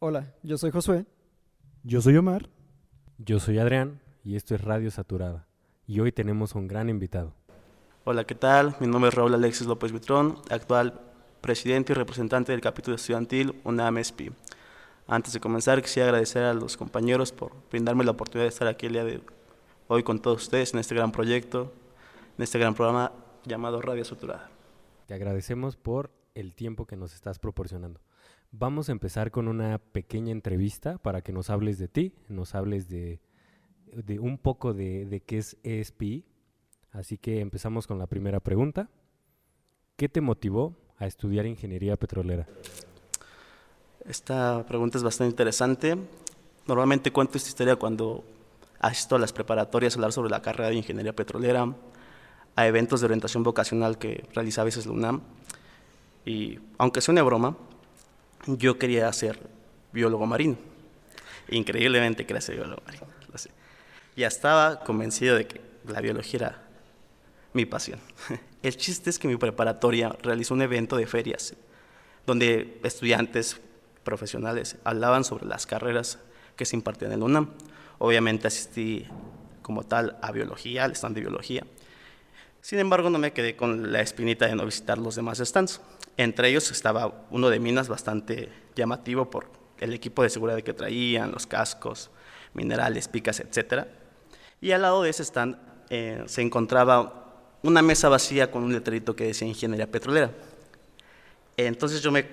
Hola, yo soy Josué. Yo soy Omar. Yo soy Adrián y esto es Radio Saturada. Y hoy tenemos un gran invitado. Hola, ¿qué tal? Mi nombre es Raúl Alexis López Vitrón, actual presidente y representante del capítulo estudiantil UNAM-ESPI. Antes de comenzar, quisiera agradecer a los compañeros por brindarme la oportunidad de estar aquí el día de hoy con todos ustedes en este gran proyecto, en este gran programa llamado Radio Saturada. Te agradecemos por el tiempo que nos estás proporcionando. Vamos a empezar con una pequeña entrevista para que nos hables de ti, nos hables de, un poco de, qué es ESPI. Así que empezamos con la primera pregunta. ¿Qué te motivó a estudiar ingeniería petrolera? Esta pregunta es bastante interesante. Normalmente cuento esta historia cuando asisto a las preparatorias a hablar sobre la carrera de ingeniería petrolera, a eventos de orientación vocacional que realiza a veces la UNAM. Y aunque una broma, yo quería ser biólogo marino. Increíblemente quería ser biólogo marino. Ya estaba convencido de que la biología era mi pasión. El chiste es que mi preparatoria realizó un evento de ferias donde estudiantes profesionales hablaban sobre las carreras que se impartían en la UNAM. Obviamente asistí como tal a biología, al stand de biología. Sin embargo, no me quedé con la espinita de no visitar los demás stands. Entre ellos estaba uno de minas bastante llamativo por el equipo de seguridad que traían, los cascos, minerales, picas, etc. Y al lado de ese stand eh, se encontraba una mesa vacía con un letrerito que decía ingeniería petrolera. Entonces yo me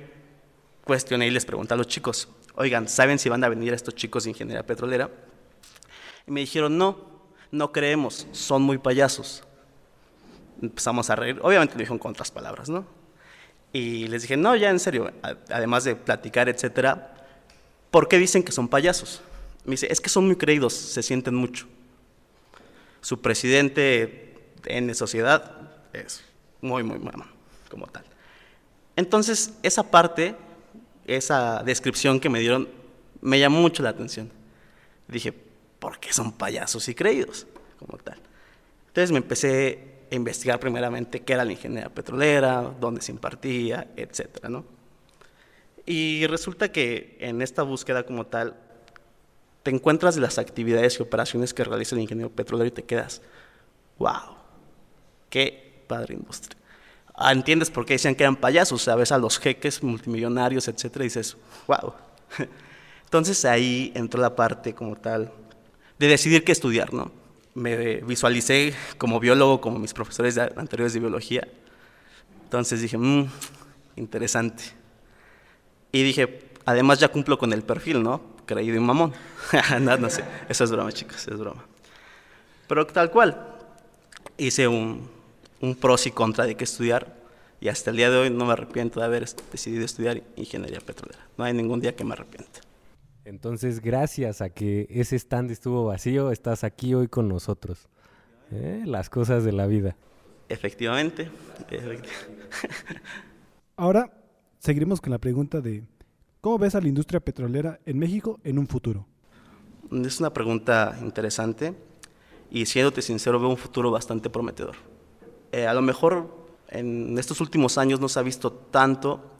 cuestioné y les pregunté a los chicos, oigan, ¿saben si van a venir estos chicos de ingeniería petrolera? Y me dijeron, no, no creemos, son muy payasos. Empezamos a reír, obviamente lo dijeron con otras palabras, ¿no? Y les dije, no, ya en serio, además de platicar, etcétera, ¿por qué dicen que son payasos? Me dice, es que son muy creídos, se sienten mucho. Su presidente en sociedad es muy, muy mamón, como tal. Entonces, esa parte, esa descripción que me dieron, me llamó mucho la atención. Dije, ¿por qué son payasos y creídos? Como tal. Entonces me empecé investigar primeramente qué era la ingeniería petrolera, dónde se impartía, etcétera, ¿no? Y resulta que en esta búsqueda como tal, te encuentras las actividades y operaciones que realiza el ingeniero petrolero y te quedas, wow, qué padre industria. Ah, entiendes por qué decían que eran payasos, sabes, a los jeques multimillonarios, etcétera, y dices, wow. Entonces ahí entró la parte como tal de decidir qué estudiar, ¿no? Me visualicé como biólogo, como mis profesores anteriores de biología. Entonces dije, mmm, interesante. Y dije, además ya cumplo con el perfil, ¿no? Creído y mamón. no, no sé, eso es broma, chicos, es broma. Pero tal cual, hice un, un pros y contra de qué estudiar y hasta el día de hoy no me arrepiento de haber decidido estudiar ingeniería petrolera. No hay ningún día que me arrepienta. Entonces, gracias a que ese stand estuvo vacío, estás aquí hoy con nosotros. ¿Eh? Las cosas de la vida. Efectivamente. Ahora seguiremos con la pregunta de ¿cómo ves a la industria petrolera en México en un futuro? Es una pregunta interesante y siéndote sincero veo un futuro bastante prometedor. Eh, a lo mejor en estos últimos años no se ha visto tanto,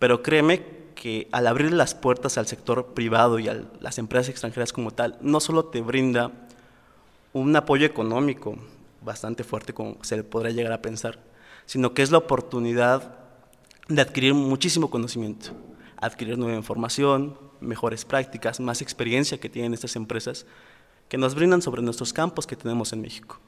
pero créeme que al abrir las puertas al sector privado y a las empresas extranjeras como tal, no solo te brinda un apoyo económico bastante fuerte como se le podría llegar a pensar, sino que es la oportunidad de adquirir muchísimo conocimiento, adquirir nueva información, mejores prácticas, más experiencia que tienen estas empresas que nos brindan sobre nuestros campos que tenemos en México.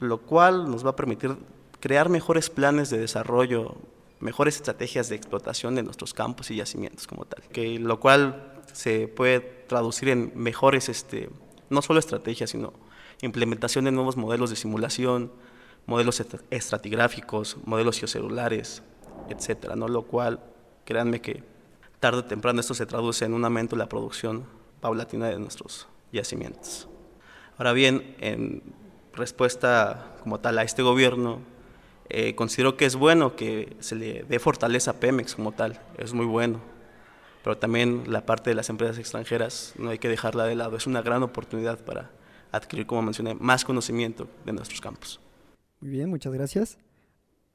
Lo cual nos va a permitir crear mejores planes de desarrollo, mejores estrategias de explotación de nuestros campos y yacimientos como tal, que lo cual se puede traducir en mejores, este, no solo estrategias, sino implementación de nuevos modelos de simulación, modelos estratigráficos, modelos geocelulares, etcétera, ¿no? Lo cual, créanme que tarde o temprano esto se traduce en un aumento de la producción paulatina de nuestros yacimientos. Ahora bien, en respuesta como tal a este gobierno, eh, considero que es bueno que se le dé fortaleza a Pemex como tal, es muy bueno. Pero también la parte de las empresas extranjeras no hay que dejarla de lado, es una gran oportunidad para adquirir, como mencioné, más conocimiento de nuestros campos. Muy bien, muchas gracias.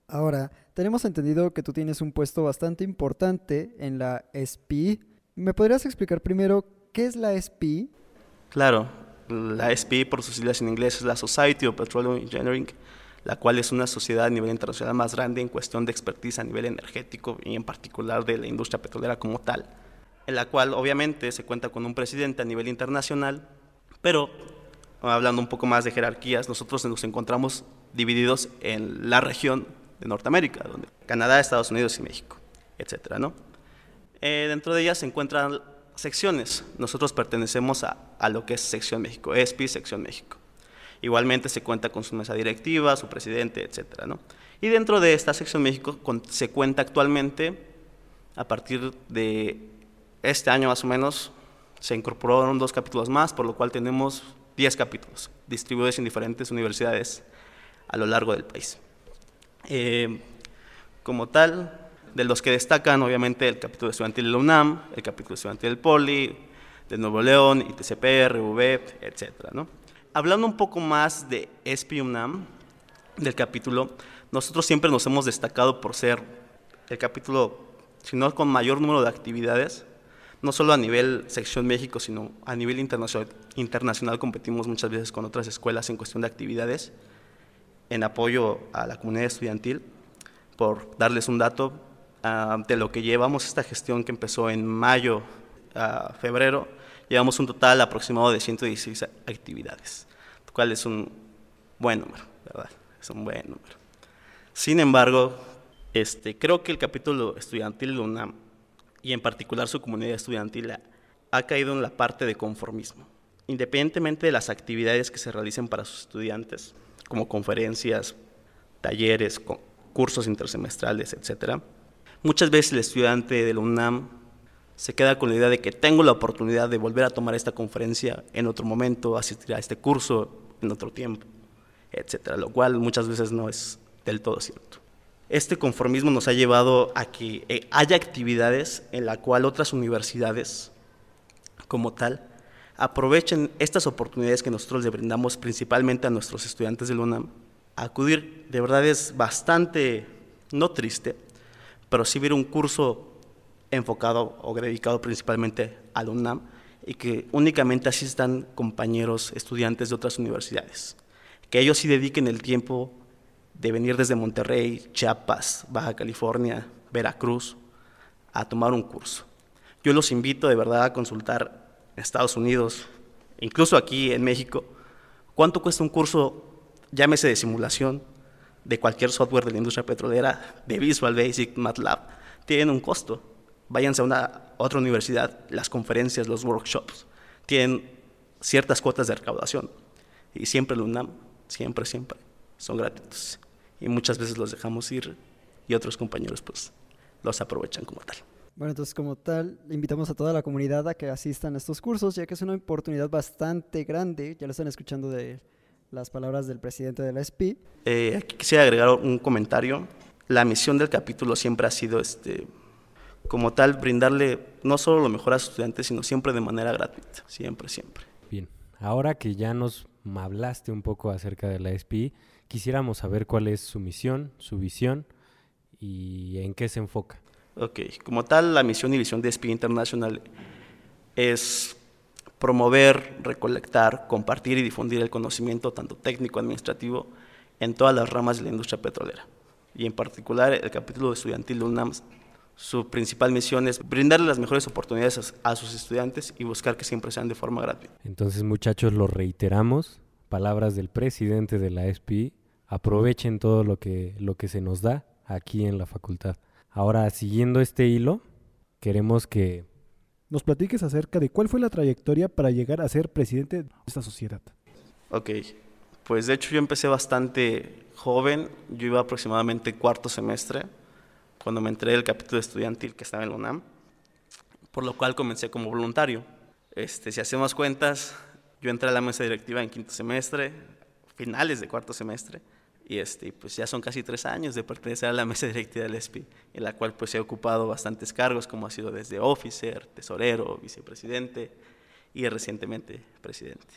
Ahora, tenemos entendido que tú tienes un puesto bastante importante en la SPI. ¿Me podrías explicar primero qué es la SPI? Claro, la SPI por sus siglas en inglés es la Society of Petroleum Engineering, la cual es una sociedad a nivel internacional más grande en cuestión de expertise a nivel energético y en particular de la industria petrolera como tal, en la cual obviamente se cuenta con un presidente a nivel internacional, pero hablando un poco más de jerarquías, nosotros nos encontramos divididos en la región de Norteamérica, donde Canadá, Estados Unidos y México, etcétera, ¿no? Eh, dentro de ellas se encuentran secciones. Nosotros pertenecemos a, a lo que es Sección México, ESPI, Sección México. Igualmente se cuenta con su mesa directiva, su presidente, etcétera, ¿no? Y dentro de esta sección México se cuenta actualmente, a partir de este año más o menos, se incorporaron dos capítulos más, por lo cual tenemos 10 capítulos distribuidos en diferentes universidades a lo largo del país. Eh, como tal, de los que destacan, obviamente, el capítulo estudiantil de la UNAM, el capítulo estudiantil del POLI, de Nuevo León, ITCP, RV, etcétera, ¿no? Hablando un poco más de ESPI UNAM, del capítulo, nosotros siempre nos hemos destacado por ser el capítulo, si no con mayor número de actividades, no solo a nivel sección México, sino a nivel internacional, internacional competimos muchas veces con otras escuelas en cuestión de actividades en apoyo a la comunidad estudiantil. Por darles un dato uh, de lo que llevamos esta gestión que empezó en mayo a febrero, llevamos un total aproximado de 116 actividades, lo cual es un buen número, ¿verdad? Es un buen número. Sin embargo, este, creo que el capítulo estudiantil de UNAM, y en particular su comunidad estudiantil, ha caído en la parte de conformismo. Independientemente de las actividades que se realicen para sus estudiantes, como conferencias, talleres, cursos intersemestrales, etc., muchas veces el estudiante de la UNAM se queda con la idea de que tengo la oportunidad de volver a tomar esta conferencia en otro momento, asistir a este curso en otro tiempo, etcétera, lo cual muchas veces no es del todo cierto. Este conformismo nos ha llevado a que eh, haya actividades en la cual otras universidades, como tal, aprovechen estas oportunidades que nosotros le brindamos principalmente a nuestros estudiantes de UNAM. Acudir, de verdad es bastante, no triste, pero sí ver un curso enfocado o dedicado principalmente al UNAM y que únicamente asistan compañeros estudiantes de otras universidades. Que ellos sí dediquen el tiempo de venir desde Monterrey, Chiapas, Baja California, Veracruz, a tomar un curso. Yo los invito de verdad a consultar en Estados Unidos, incluso aquí en México, cuánto cuesta un curso, llámese de simulación, de cualquier software de la industria petrolera, de Visual Basic, MATLAB, tienen un costo váyanse a una otra universidad, las conferencias, los workshops, tienen ciertas cuotas de recaudación. Y siempre el UNAM, siempre, siempre, son gratuitos. Y muchas veces los dejamos ir y otros compañeros pues los aprovechan como tal. Bueno, entonces como tal, invitamos a toda la comunidad a que asistan a estos cursos, ya que es una oportunidad bastante grande, ya lo están escuchando de las palabras del presidente de la SPI. Eh, aquí quisiera agregar un comentario. La misión del capítulo siempre ha sido este, como tal, brindarle no solo lo mejor a sus estudiantes, sino siempre de manera gratuita, siempre, siempre. Bien, ahora que ya nos hablaste un poco acerca de la SPI, quisiéramos saber cuál es su misión, su visión y en qué se enfoca. Ok, como tal, la misión y visión de SPI Internacional es promover, recolectar, compartir y difundir el conocimiento tanto técnico administrativo en todas las ramas de la industria petrolera. Y en particular el capítulo estudiantil de UNAM su principal misión es brindarle las mejores oportunidades a, sus estudiantes y buscar que siempre sean de forma gratuita. Entonces, muchachos, lo reiteramos, palabras del presidente de la SPI, aprovechen todo lo que, lo que se nos da aquí en la facultad. Ahora, siguiendo este hilo, queremos que... Nos platiques acerca de cuál fue la trayectoria para llegar a ser presidente de esta sociedad. Ok, pues de hecho yo empecé bastante joven, yo iba aproximadamente cuarto semestre, cuando me entré del capítulo estudiantil que estaba en la UNAM, por lo cual comencé como voluntario. Este, si hacemos cuentas, yo entré a la mesa directiva en quinto semestre, finales de cuarto semestre, y este, pues ya son casi tres años de pertenecer a la mesa directiva del ESPI, en la cual pues he ocupado bastantes cargos, como ha sido desde officer, tesorero, vicepresidente y recientemente presidente.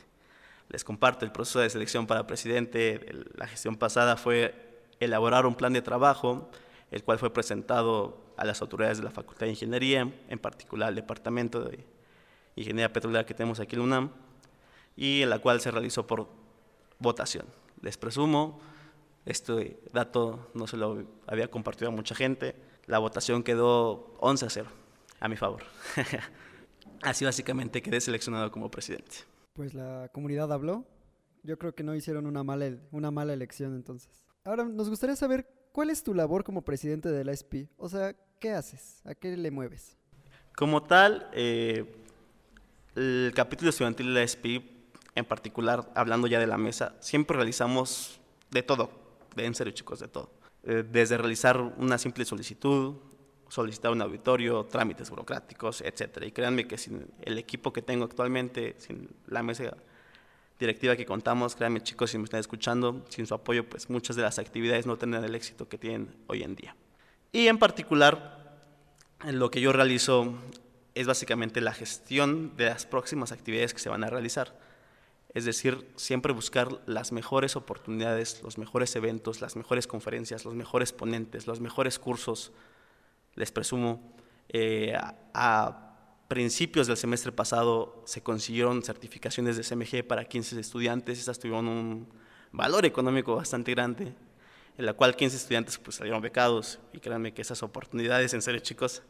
Les comparto el proceso de selección para presidente. La gestión pasada fue elaborar un plan de trabajo el cual fue presentado a las autoridades de la Facultad de Ingeniería, en particular al Departamento de Ingeniería Petrolera que tenemos aquí en UNAM, y en la cual se realizó por votación. Les presumo, este dato no se lo había compartido a mucha gente, la votación quedó 11 a 0 a mi favor. Así básicamente quedé seleccionado como presidente. Pues la comunidad habló. Yo creo que no hicieron una mala, una mala elección entonces. Ahora nos gustaría saber cuál es tu labor como presidente de la SP. O sea, ¿qué haces? ¿A qué le mueves? Como tal, eh, el capítulo estudiantil de la SP, en particular, hablando ya de la mesa, siempre realizamos de todo, de en serio chicos, de todo. Eh, desde realizar una simple solicitud, solicitar un auditorio, trámites burocráticos, etcétera. Y créanme que sin el equipo que tengo actualmente, sin la mesa directiva que contamos, créanme chicos, si me están escuchando, sin su apoyo, pues muchas de las actividades no tendrán el éxito que tienen hoy en día. Y en particular, lo que yo realizo es básicamente la gestión de las próximas actividades que se van a realizar. Es decir, siempre buscar las mejores oportunidades, los mejores eventos, las mejores conferencias, los mejores ponentes, los mejores cursos, les presumo, eh, a, principios del semestre pasado se consiguieron certificaciones de CMG para 15 estudiantes, esas tuvieron un valor económico bastante grande, en la cual 15 estudiantes pues, salieron becados. Y créanme que esas oportunidades, en serio chicos,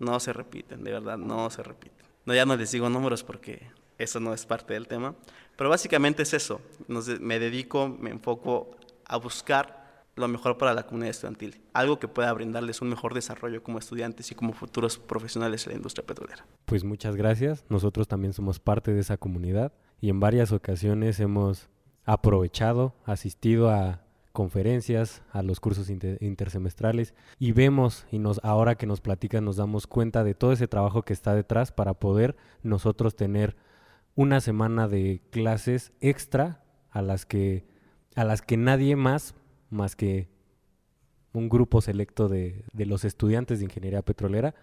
no se repiten, de verdad, no se repiten. No, ya no les digo números porque eso no es parte del tema, pero básicamente es eso, me dedico, me enfoco a buscar lo mejor para la comunidad estudiantil, algo que pueda brindarles un mejor desarrollo como estudiantes y como futuros profesionales en la industria petrolera. Pues muchas gracias, nosotros también somos parte de esa comunidad y en varias ocasiones hemos aprovechado, asistido a conferencias, a los cursos intersemestrales y vemos y nos ahora que nos platican nos damos cuenta de todo ese trabajo que está detrás para poder nosotros tener una semana de clases extra a las que a las que nadie más más que un grupo selecto de, los estudiantes de ingeniería petrolera,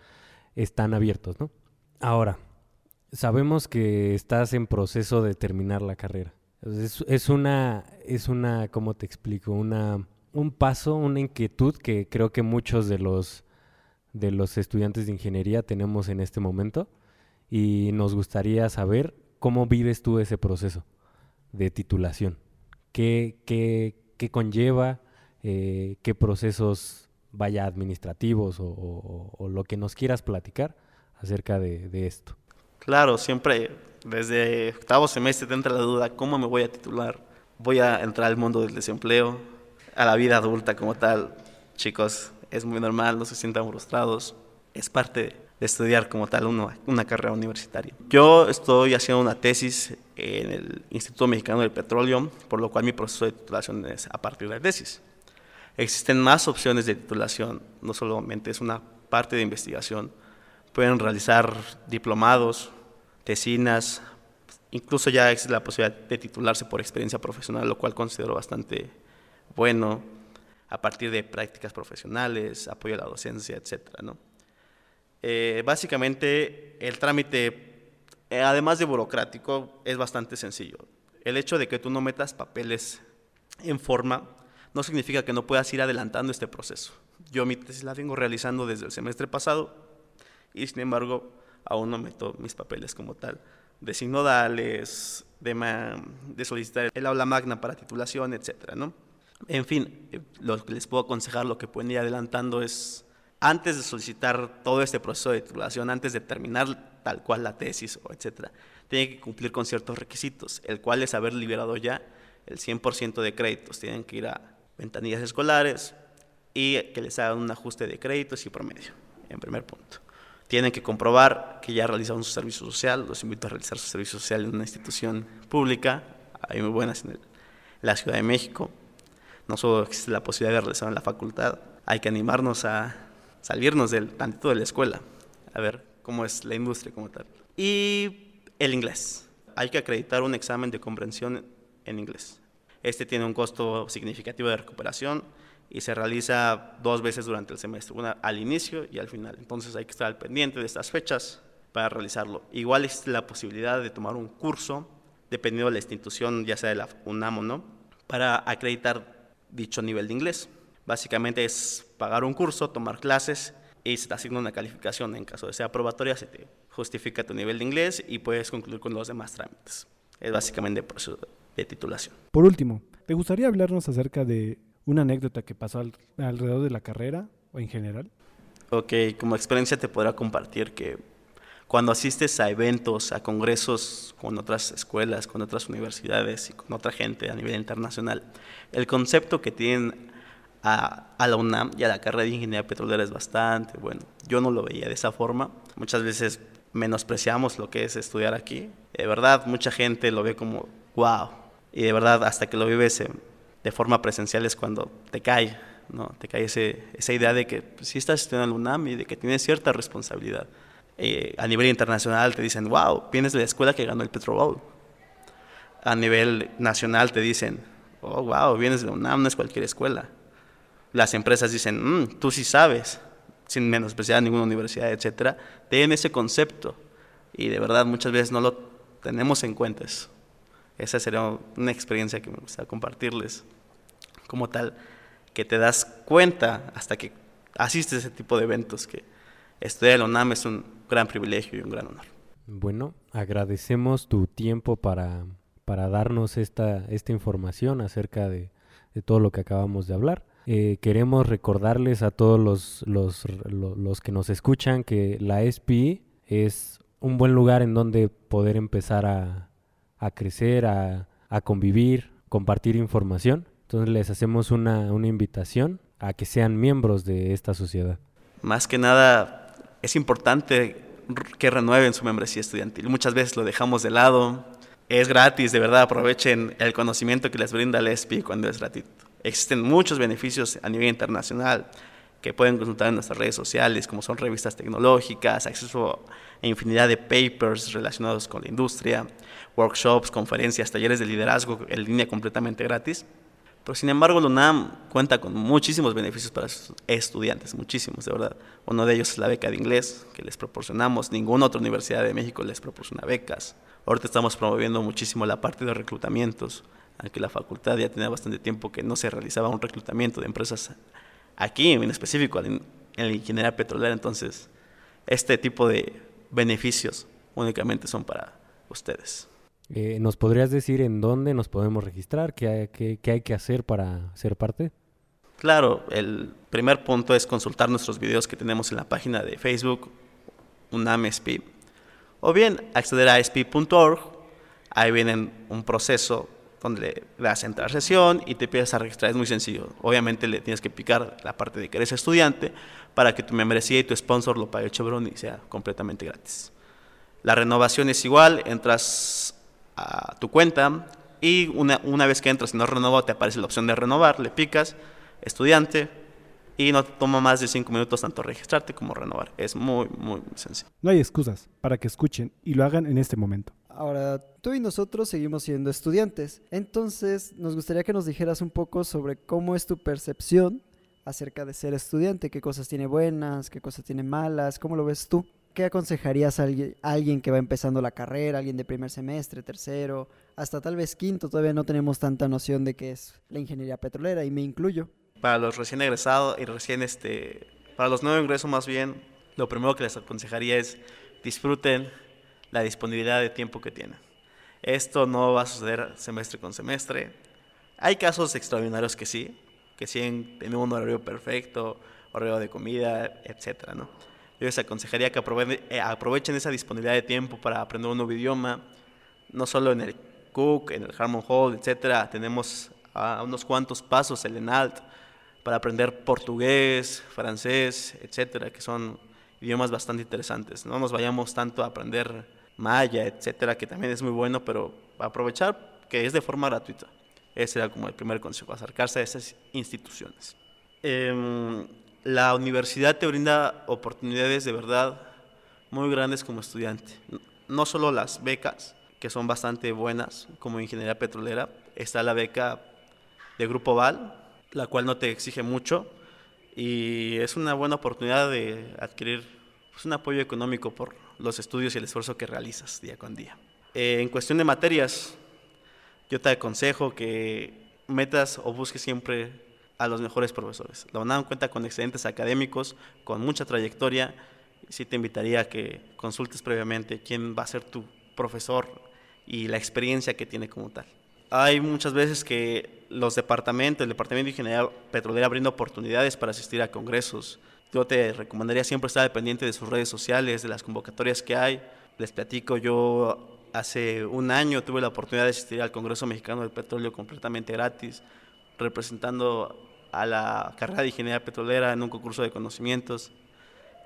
están abiertos, ¿no? Ahora, sabemos que estás en proceso de terminar la carrera. Es, una, es una, ¿cómo te explico? Una, un paso, una inquietud que creo que muchos de los, de los estudiantes de ingeniería tenemos en este momento y nos gustaría saber cómo vives tú ese proceso de titulación. ¿Qué, qué, qué conlleva, eh, qué procesos vaya administrativos o, lo que nos quieras platicar acerca de, esto. Claro, siempre desde octavo semestre te entra la duda, ¿cómo me voy a titular? ¿Voy a entrar al mundo del desempleo? ¿A la vida adulta como tal? Chicos, es muy normal, no se sientan frustrados. Es parte de estudiar como tal una, una carrera universitaria. Yo estoy haciendo una tesis en el Instituto Mexicano del Petróleo, por lo cual mi proceso de titulación es a partir de la tesis. Existen más opciones de titulación, no solamente es una parte de investigación. Pueden realizar diplomados, tesinas, incluso ya existe la posibilidad de titularse por experiencia profesional, lo cual considero bastante bueno, a partir de prácticas profesionales, apoyo a la docencia, etc. ¿no? Eh, básicamente, el trámite, eh, además de burocrático, es bastante sencillo. El hecho de que tú no metas papeles en forma no significa que no puedas ir adelantando este proceso. Yo mi tesis la vengo realizando desde el semestre pasado y sin embargo aún no meto mis papeles como tal de sinodales, de, solicitar el aula magna para titulación, etc. ¿no? En fin, eh, lo que les puedo aconsejar, lo que pueden ir adelantando es antes de solicitar todo este proceso de titulación, antes de terminar tal cual la tesis o etcétera, tiene que cumplir con ciertos requisitos, el cual es haber liberado ya el 100% de créditos. Tienen que ir a ventanillas escolares y que les hagan un ajuste de créditos y promedio, en primer punto. Tienen que comprobar que ya realizaron su servicio social. Los invito a realizar su servicio social en una institución pública. Hay muy buenas en la Ciudad de México. No solo existe la posibilidad de realizar en la facultad, hay que animarnos a salirnos del tantito de la escuela, a ver cómo es la industria como tal. Y el inglés. Hay que acreditar un examen de comprensión en inglés. Este tiene un costo significativo de recuperación y se realiza dos veces durante el semestre, una al inicio y al final. Entonces hay que estar al pendiente de estas fechas para realizarlo. Igual existe la posibilidad de tomar un curso, dependiendo de la institución, ya sea de la UNAM o no, para acreditar dicho nivel de inglés. Básicamente es pagar un curso, tomar clases y se te asigna una calificación. En caso de ser aprobatoria, se te justifica tu nivel de inglés y puedes concluir con los demás trámites. Es básicamente el proceso de titulación. Por último, ¿te gustaría hablarnos acerca de una anécdota que pasó al- alrededor de la carrera o en general? Ok, como experiencia te podrá compartir que cuando asistes a eventos, a congresos con otras escuelas, con otras universidades y con otra gente a nivel internacional, el concepto que tienen a, a la UNAM y a la carrera de ingeniería petrolera es bastante bueno. Yo no lo veía de esa forma. Muchas veces menospreciamos lo que es estudiar aquí. De verdad, mucha gente lo ve como wow. Y de verdad, hasta que lo vives de forma presencial es cuando te cae, ¿no? Te cae ese- esa idea de que pues, sí estás estudiando en la UNAM y de que tienes cierta responsabilidad. Eh, a nivel internacional te dicen, wow, vienes de la escuela que ganó el Petro Bowl. A nivel nacional te dicen, oh, wow, vienes de la UNAM, no es cualquier escuela. Las empresas dicen, "Mm, tú sí sabes, sin menospreciar ninguna universidad, etcétera. Tienen ese concepto y de verdad muchas veces no lo tenemos en cuenta. Esa sería una experiencia que me gustaría compartirles como tal, que te das cuenta hasta que asistes a ese tipo de eventos, que estudiar en la UNAM es un gran privilegio y un gran honor. Bueno, agradecemos tu tiempo para, para darnos esta, esta información acerca de, de todo lo que acabamos de hablar. Eh, queremos recordarles a todos los, los, lo- los que nos escuchan que la SPI es un buen lugar en donde poder empezar a, a crecer, a, a convivir, compartir información. Entonces les hacemos una, una invitación a que sean miembros de esta sociedad. Más que nada, es importante que renueven su membresía estudiantil. Muchas veces lo dejamos de lado. Es gratis, de verdad, aprovechen el conocimiento que les brinda el ESPI cuando es gratuito. Existen muchos beneficios a nivel internacional que pueden consultar en nuestras redes sociales, como son revistas tecnológicas, acceso a infinidad de papers relacionados con la industria, workshops, conferencias, talleres de liderazgo en línea completamente gratis. Pero sin embargo, la UNAM cuenta con muchísimos beneficios para sus estudiantes, muchísimos, de verdad. Uno de ellos es la beca de inglés que les proporcionamos. Ninguna otra universidad de México les proporciona becas. Ahorita estamos promoviendo muchísimo la parte de reclutamientos, aunque la facultad ya tenía bastante tiempo que no se realizaba un reclutamiento de empresas aquí, en específico en, en la ingeniería petrolera. Entonces, este tipo de beneficios únicamente son para ustedes. Eh, ¿Nos podrías decir en dónde nos podemos registrar? ¿Qué hay, qué- qué hay que hacer para ser parte? Claro, el primer punto es consultar nuestros videos que tenemos en la página de Facebook, UNAM SP, o bien acceder a sp.org, ahí viene un proceso donde le das a entrar sesión y te empiezas a registrar, es muy sencillo. Obviamente le tienes que picar la parte de que eres estudiante para que tu membresía y tu sponsor lo pague Chevron y sea completamente gratis. La renovación es igual, entras a tu cuenta y una, una vez que entras y no renovado, te aparece la opción de renovar, le picas, estudiante, y no te toma más de cinco minutos tanto registrarte como renovar. Es muy, muy sencillo. No hay excusas para que escuchen y lo hagan en este momento. Ahora, tú y nosotros seguimos siendo estudiantes. Entonces, nos gustaría que nos dijeras un poco sobre cómo es tu percepción acerca de ser estudiante. ¿Qué cosas tiene buenas? ¿Qué cosas tiene malas? ¿Cómo lo ves tú? ¿Qué aconsejarías a alguien, a alguien que va empezando la carrera, alguien de primer semestre, tercero, hasta tal vez quinto? Todavía no tenemos tanta noción de qué es la ingeniería petrolera y me incluyo. Para los recién egresados y recién, este, para los nuevos ingresos más bien, lo primero que les aconsejaría es disfruten la disponibilidad de tiempo que tienen. Esto no va a suceder semestre con semestre. Hay casos extraordinarios que sí, que sí tienen un horario perfecto, horario de comida, etcétera, ¿no? Yo les aconsejaría que aprovechen, eh, aprovechen esa disponibilidad de tiempo para aprender un nuevo idioma, no solo en el Cook, en el Harmon Hall, etcétera. Tenemos a unos cuantos pasos el ENALT para aprender portugués, francés, etcétera, que son idiomas bastante interesantes. No nos vayamos tanto a aprender maya, etcétera, que también es muy bueno, pero aprovechar que es de forma gratuita. Ese era como el primer consejo, acercarse a esas instituciones. Em, la universidad te brinda oportunidades de verdad muy grandes como estudiante. No solo las becas, que son bastante buenas como ingeniería petrolera, está la beca de Grupo Val, la cual no te exige mucho y es una buena oportunidad de adquirir pues, un apoyo económico por los estudios y el esfuerzo que realizas día con día. Eh, en cuestión de materias, yo te aconsejo que metas o busques siempre a los mejores profesores. La UNAM cuenta con excelentes académicos, con mucha trayectoria. Sí te invitaría a que consultes previamente quién va a ser tu profesor y la experiencia que tiene como tal. Hay muchas veces que los departamentos, el Departamento de Ingeniería Petrolera brinda oportunidades para asistir a congresos. Yo te recomendaría siempre estar pendiente de sus redes sociales, de las convocatorias que hay. Les platico, yo hace un año tuve la oportunidad de asistir al Congreso Mexicano del Petróleo completamente gratis, representando a la carrera de Ingeniería Petrolera en un concurso de conocimientos,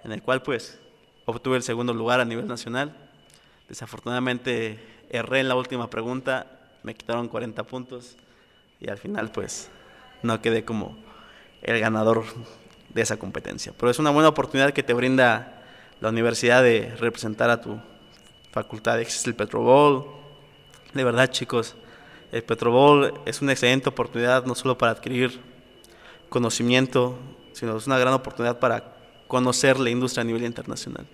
en el cual pues obtuve el segundo lugar a nivel nacional. Desafortunadamente erré en la última pregunta, me quitaron 40 puntos y al final pues no quedé como el ganador de esa competencia. Pero es una buena oportunidad que te brinda la universidad de representar a tu facultad. Existe el Petrobol. De verdad chicos, el Petrobol es una excelente oportunidad no solo para adquirir conocimiento, sino es una gran oportunidad para conocer la industria a nivel internacional.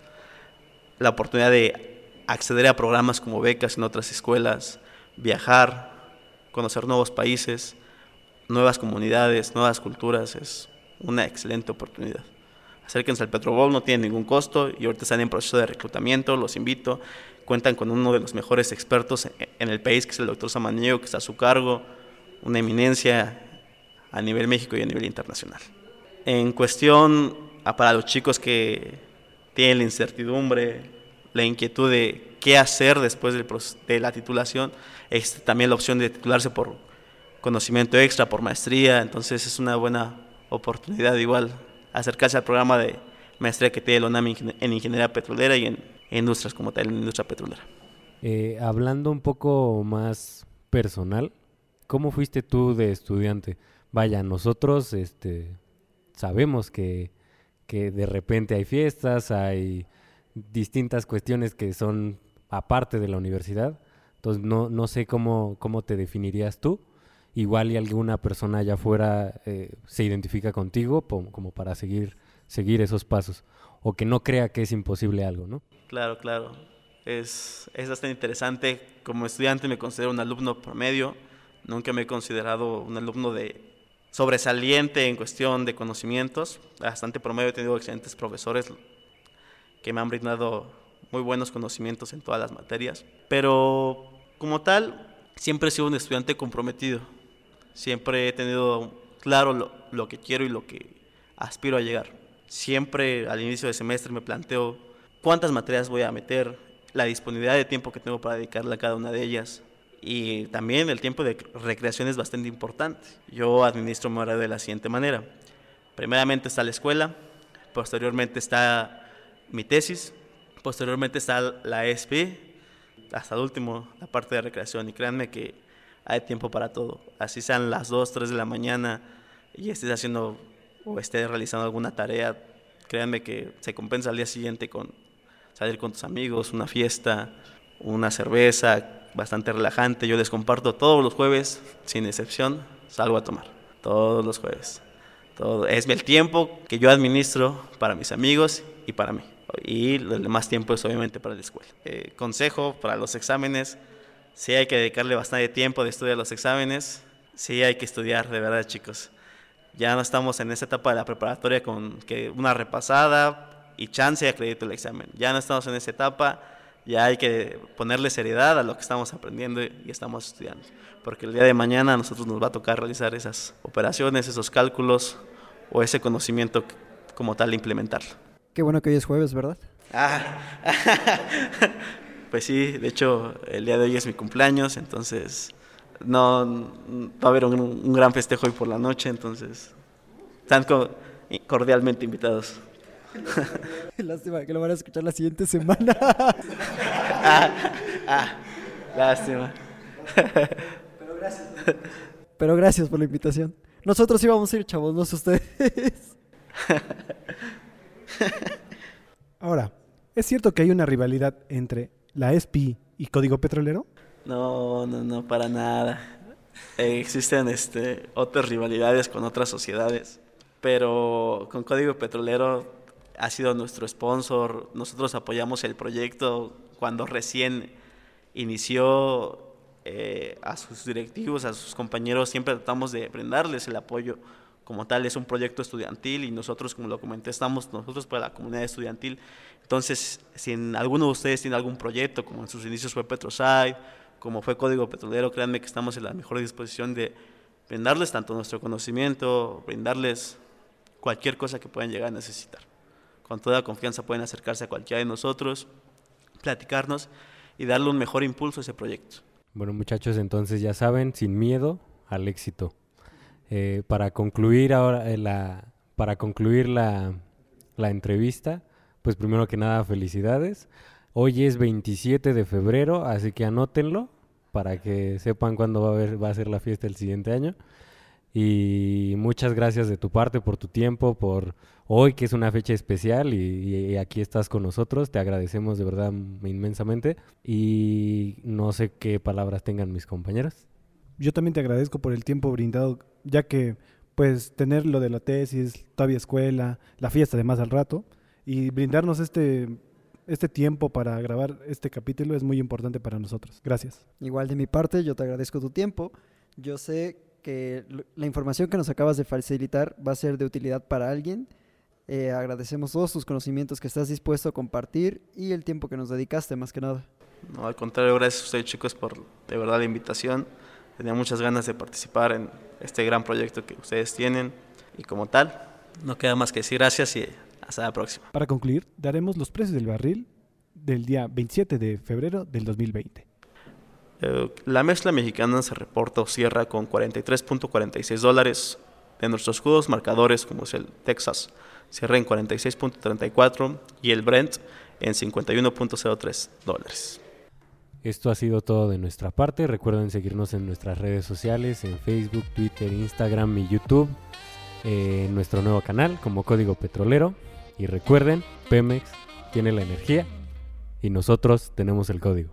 La oportunidad de acceder a programas como becas en otras escuelas, viajar, conocer nuevos países, nuevas comunidades, nuevas culturas, es una excelente oportunidad. Acérquense al Petrobol, no tiene ningún costo y ahorita están en proceso de reclutamiento, los invito. Cuentan con uno de los mejores expertos en el país, que es el doctor Samaniego, que está a su cargo, una eminencia a nivel México y a nivel internacional. En cuestión, para los chicos que tienen la incertidumbre, la inquietud de qué hacer después de la titulación, existe también la opción de titularse por conocimiento extra, por maestría, entonces es una buena oportunidad igual acercarse al programa de maestría que tiene el ONAM en ingeniería petrolera y en industrias como tal, en industria petrolera. Eh, hablando un poco más personal, ¿cómo fuiste tú de estudiante? vaya, nosotros este, sabemos que, de repente hay fiestas, hay distintas cuestiones que son aparte de la universidad. Entonces no, no sé cómo, cómo te definirías tú. Igual y alguna persona allá afuera eh, se identifica contigo como para seguir, seguir esos pasos. O que no crea que es imposible algo, ¿no? Claro, claro. Es, es bastante interesante. Como estudiante me considero un alumno promedio. Nunca me he considerado un alumno de sobresaliente en cuestión de conocimientos, bastante promedio, he tenido excelentes profesores que me han brindado muy buenos conocimientos en todas las materias, pero como tal, siempre he sido un estudiante comprometido, siempre he tenido claro lo, que quiero y lo que aspiro a llegar. Siempre al inicio del semestre me planteo cuántas materias voy a meter, la disponibilidad de tiempo que tengo para dedicarle a cada una de ellas, y también el tiempo de recreación es bastante importante. Yo administro mi horario de la siguiente manera. Primeramente está la escuela, posteriormente está mi tesis, posteriormente está la ESP, hasta el último, la parte de recreación. Y créanme que hay tiempo para todo. Así sean las 2, 3 de la mañana y estés haciendo o estés realizando alguna tarea, créanme que se compensa al día siguiente con salir con tus amigos, una fiesta, una cerveza, bastante relajante. Yo les comparto todos los jueves, sin excepción, salgo a tomar. Todos los jueves. Es el tiempo que yo administro para mis amigos y para mí. Y demás tiempo es obviamente para la escuela. Eh, consejo para los exámenes. Sí hay que dedicarle bastante tiempo de estudio a los exámenes. Sí hay que estudiar, de verdad, chicos. Ya no estamos en esa etapa de la preparatoria con que una repasada y chance de acredito el examen. Ya no estamos en esa etapa ya hay que ponerle seriedad a lo que estamos aprendiendo y estamos estudiando. Porque el día de mañana a nosotros nos va a tocar realizar esas operaciones, esos cálculos o ese conocimiento como tal implementarlo. Qué bueno que hoy es jueves, ¿verdad? Ah, pues sí, de hecho el día de hoy es mi cumpleaños, entonces no va a haber un, gran festejo hoy por la noche, entonces están cordialmente invitados. Lástima que lo van a escuchar la siguiente semana. ah, ah, lástima. Pero gracias. Pero gracias por la invitación. Nosotros íbamos a ir, chavos, no sé ustedes. Ahora, ¿es cierto que hay una rivalidad entre la ESPI y Código Petrolero? No, no, no, para nada. existen este, otras rivalidades con otras sociedades, pero con Código Petrolero ha sido nuestro sponsor, nosotros apoyamos el proyecto cuando recién inició eh, a sus directivos, a sus compañeros, siempre tratamos de brindarles el apoyo como tal es un proyecto estudiantil y nosotros, como lo comenté, estamos nosotros para la comunidad estudiantil. Entonces, si en alguno de ustedes tiene algún proyecto, como en sus inicios fue Petroside, como fue Código Petrolero, créanme que estamos en la mejor disposición de brindarles tanto nuestro conocimiento, brindarles cualquier cosa que puedan llegar a necesitar. Con toda confianza pueden acercarse a cualquiera de nosotros, platicarnos y darle un mejor impulso a ese proyecto. Bueno, muchachos, entonces ya saben, sin miedo al éxito. Eh, para concluir ahora eh, la, para concluir la, la entrevista, pues primero que nada felicidades. Hoy es 27 de febrero, así que anótenlo para que sepan cuándo va a, haber, va a ser la fiesta el siguiente año. Y muchas gracias de tu parte por tu tiempo, por hoy que es una fecha especial y, y aquí estás con nosotros. Te agradecemos de verdad inmensamente y no sé qué palabras tengan mis compañeros. Yo también te agradezco por el tiempo brindado, ya que pues tener lo de la tesis, todavía escuela, la fiesta de más al rato y brindarnos este este tiempo para grabar este capítulo es muy importante para nosotros. Gracias. Igual de mi parte, yo te agradezco tu tiempo. Yo sé que la información que nos acabas de facilitar va a ser de utilidad para alguien. Eh, agradecemos todos tus conocimientos que estás dispuesto a compartir y el tiempo que nos dedicaste, más que nada. No, al contrario, gracias a ustedes chicos por de verdad la invitación. Tenía muchas ganas de participar en este gran proyecto que ustedes tienen y como tal, no queda más que decir gracias y hasta la próxima. Para concluir, daremos los precios del barril del día 27 de febrero del 2020. Eh, la mezcla mexicana se reporta o cierra con 43.46 dólares. De nuestros escudos marcadores, como es el Texas, cierra en 46.34 y el Brent en 51.03 dólares. Esto ha sido todo de nuestra parte. Recuerden seguirnos en nuestras redes sociales, en Facebook, Twitter, Instagram y YouTube, eh, en nuestro nuevo canal como Código Petrolero. Y recuerden, Pemex tiene la energía y nosotros tenemos el código.